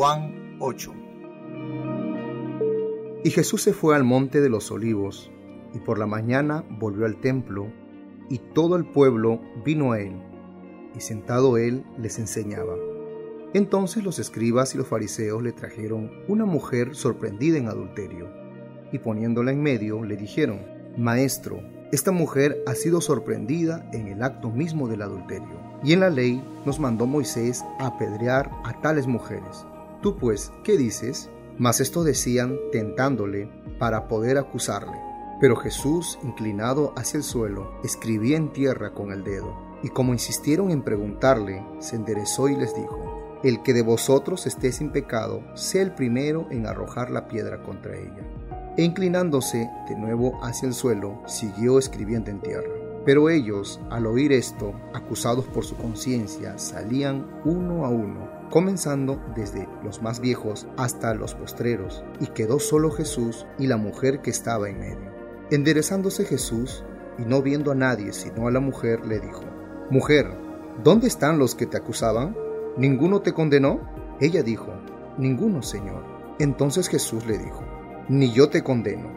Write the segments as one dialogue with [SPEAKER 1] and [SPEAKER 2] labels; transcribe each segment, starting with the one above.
[SPEAKER 1] Juan 8.
[SPEAKER 2] Y Jesús se fue al monte de los olivos, y por la mañana volvió al templo, y todo el pueblo vino a él, y sentado él les enseñaba. Entonces los escribas y los fariseos le trajeron una mujer sorprendida en adulterio, y poniéndola en medio le dijeron, Maestro, esta mujer ha sido sorprendida en el acto mismo del adulterio, y en la ley nos mandó Moisés apedrear a tales mujeres. Tú pues, ¿qué dices? Mas esto decían tentándole para poder acusarle. Pero Jesús, inclinado hacia el suelo, escribía en tierra con el dedo. Y como insistieron en preguntarle, se enderezó y les dijo, El que de vosotros esté sin pecado, sea el primero en arrojar la piedra contra ella. E inclinándose de nuevo hacia el suelo, siguió escribiendo en tierra. Pero ellos, al oír esto, acusados por su conciencia, salían uno a uno comenzando desde los más viejos hasta los postreros, y quedó solo Jesús y la mujer que estaba en medio. Enderezándose Jesús, y no viendo a nadie sino a la mujer, le dijo, Mujer, ¿dónde están los que te acusaban? ¿Ninguno te condenó? Ella dijo, Ninguno, Señor. Entonces Jesús le dijo, Ni yo te condeno.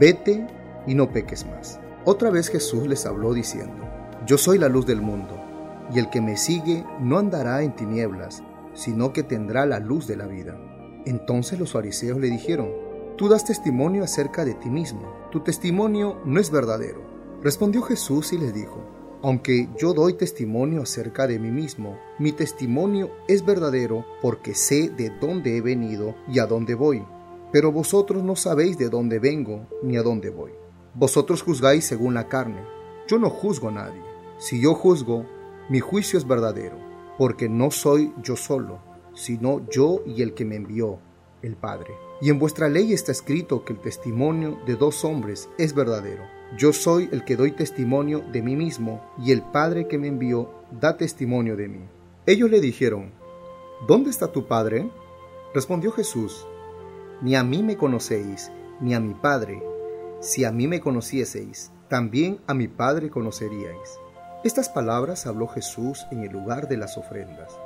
[SPEAKER 2] Vete y no peques más. Otra vez Jesús les habló diciendo, Yo soy la luz del mundo, y el que me sigue no andará en tinieblas, sino que tendrá la luz de la vida. Entonces los fariseos le dijeron, Tú das testimonio acerca de ti mismo, tu testimonio no es verdadero. Respondió Jesús y les dijo, Aunque yo doy testimonio acerca de mí mismo, mi testimonio es verdadero porque sé de dónde he venido y a dónde voy. Pero vosotros no sabéis de dónde vengo ni a dónde voy. Vosotros juzgáis según la carne. Yo no juzgo a nadie. Si yo juzgo, mi juicio es verdadero porque no soy yo solo, sino yo y el que me envió, el Padre. Y en vuestra ley está escrito que el testimonio de dos hombres es verdadero. Yo soy el que doy testimonio de mí mismo, y el Padre que me envió da testimonio de mí. Ellos le dijeron, ¿Dónde está tu Padre? Respondió Jesús, Ni a mí me conocéis, ni a mi Padre. Si a mí me conocieseis, también a mi Padre conoceríais. Estas palabras habló Jesús en el lugar de las ofrendas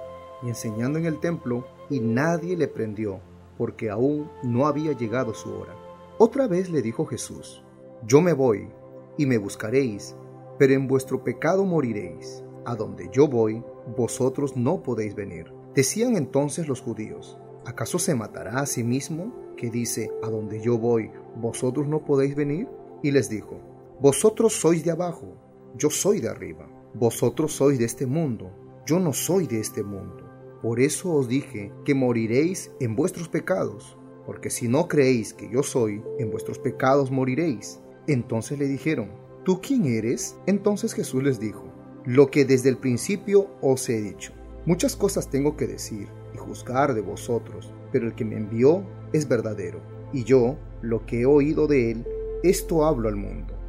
[SPEAKER 2] y enseñando en el templo, y nadie le prendió, porque aún no había llegado su hora. Otra vez le dijo Jesús, Yo me voy, y me buscaréis, pero en vuestro pecado moriréis. A donde yo voy, vosotros no podéis venir. Decían entonces los judíos, ¿acaso se matará a sí mismo, que dice, A donde yo voy, vosotros no podéis venir? Y les dijo, Vosotros sois de abajo, yo soy de arriba. Vosotros sois de este mundo, yo no soy de este mundo. Por eso os dije que moriréis en vuestros pecados, porque si no creéis que yo soy, en vuestros pecados moriréis. Entonces le dijeron, ¿tú quién eres? Entonces Jesús les dijo, lo que desde el principio os he dicho. Muchas cosas tengo que decir y juzgar de vosotros, pero el que me envió es verdadero, y yo, lo que he oído de él, esto hablo al mundo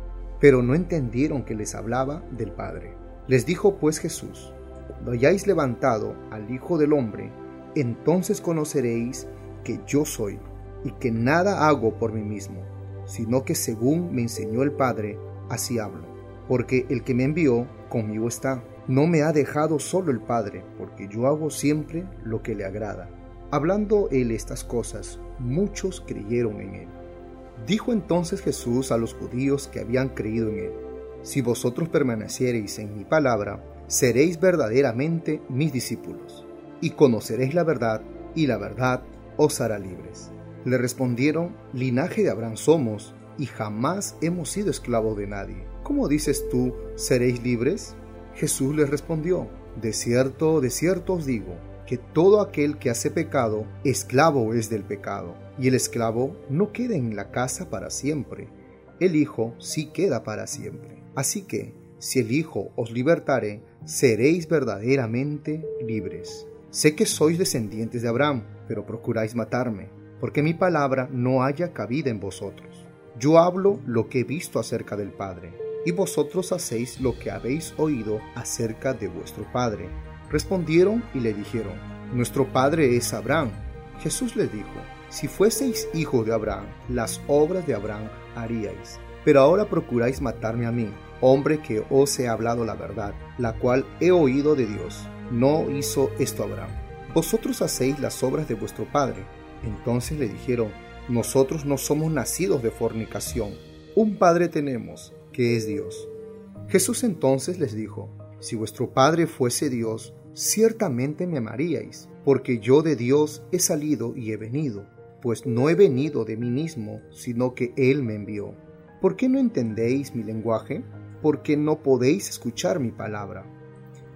[SPEAKER 2] pero no entendieron que les hablaba del Padre. Les dijo pues Jesús, Cuando hayáis levantado al Hijo del Hombre, entonces conoceréis que yo soy, y que nada hago por mí mismo, sino que según me enseñó el Padre, así hablo. Porque el que me envió conmigo está. No me ha dejado solo el Padre, porque yo hago siempre lo que le agrada. Hablando él estas cosas, muchos creyeron en él. Dijo entonces Jesús a los judíos que habían creído en él, Si vosotros permaneciereis en mi palabra, seréis verdaderamente mis discípulos, y conoceréis la verdad, y la verdad os hará libres. Le respondieron, Linaje de Abraham somos, y jamás hemos sido esclavos de nadie. ¿Cómo dices tú, seréis libres? Jesús les respondió, De cierto, de cierto os digo, que todo aquel que hace pecado, esclavo es del pecado y el esclavo no queda en la casa para siempre, el Hijo sí queda para siempre. Así que, si el Hijo os libertare, seréis verdaderamente libres. Sé que sois descendientes de Abraham, pero procuráis matarme, porque mi palabra no haya cabida en vosotros. Yo hablo lo que he visto acerca del Padre, y vosotros hacéis lo que habéis oído acerca de vuestro Padre. Respondieron y le dijeron, Nuestro Padre es Abraham. Jesús les dijo, si fueseis hijos de Abraham, las obras de Abraham haríais. Pero ahora procuráis matarme a mí, hombre que os he hablado la verdad, la cual he oído de Dios. No hizo esto Abraham. vosotros hacéis las obras de vuestro padre. Entonces le dijeron, nosotros no somos nacidos de fornicación, un padre tenemos, que es Dios. Jesús entonces les dijo, si vuestro padre fuese Dios, ciertamente me amaríais, porque yo de Dios he salido y he venido, pues no he venido de mí mismo, sino que Él me envió. ¿Por qué no entendéis mi lenguaje? Porque no podéis escuchar mi palabra.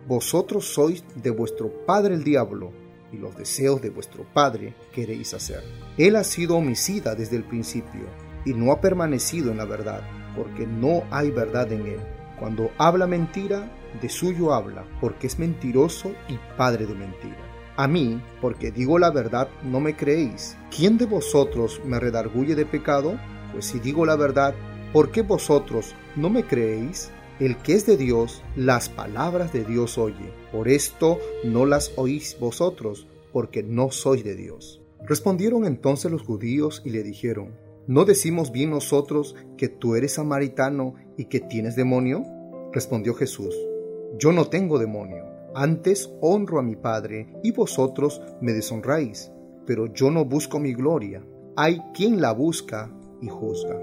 [SPEAKER 2] Vosotros sois de vuestro padre el diablo, y los deseos de vuestro padre queréis hacer. Él ha sido homicida desde el principio, y no ha permanecido en la verdad, porque no hay verdad en él. Cuando habla mentira, de suyo habla, porque es mentiroso y padre de mentira. A mí, porque digo la verdad, no me creéis. ¿Quién de vosotros me redarguye de pecado? Pues si digo la verdad, ¿por qué vosotros no me creéis? El que es de Dios, las palabras de Dios oye. Por esto no las oís vosotros, porque no sois de Dios. Respondieron entonces los judíos y le dijeron, ¿no decimos bien nosotros que tú eres samaritano y que tienes demonio? Respondió Jesús, yo no tengo demonio, antes honro a mi Padre y vosotros me deshonráis, pero yo no busco mi gloria, hay quien la busca y juzga.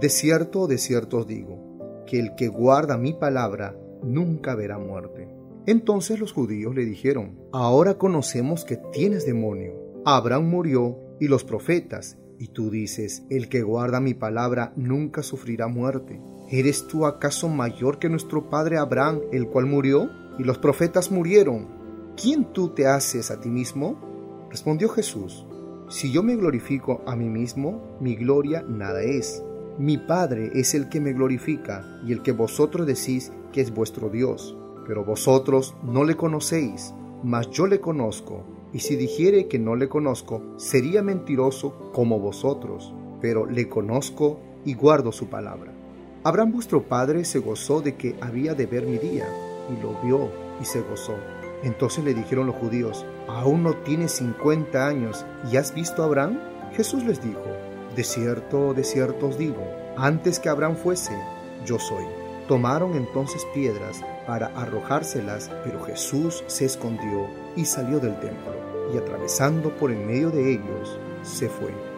[SPEAKER 2] De cierto, de cierto os digo, que el que guarda mi palabra nunca verá muerte. Entonces los judíos le dijeron, ahora conocemos que tienes demonio. Abraham murió y los profetas, y tú dices, el que guarda mi palabra nunca sufrirá muerte. ¿Eres tú acaso mayor que nuestro padre Abraham, el cual murió? Y los profetas murieron. ¿Quién tú te haces a ti mismo? Respondió Jesús, si yo me glorifico a mí mismo, mi gloria nada es mi Padre es el que me glorifica y el que vosotros decís que es vuestro Dios. Pero vosotros no le conocéis, mas yo le conozco. Y si dijere que no le conozco, sería mentiroso como vosotros. Pero le conozco y guardo su palabra. Abraham vuestro padre se gozó de que había de ver mi día, y lo vio y se gozó. Entonces le dijeron los judíos, ¿aún no tienes cincuenta años y has visto a Abraham? Jesús les dijo, de cierto, de cierto os digo, antes que Abraham fuese, yo soy. Tomaron entonces piedras para arrojárselas, pero Jesús se escondió y salió del templo, y atravesando por en medio de ellos, se fue.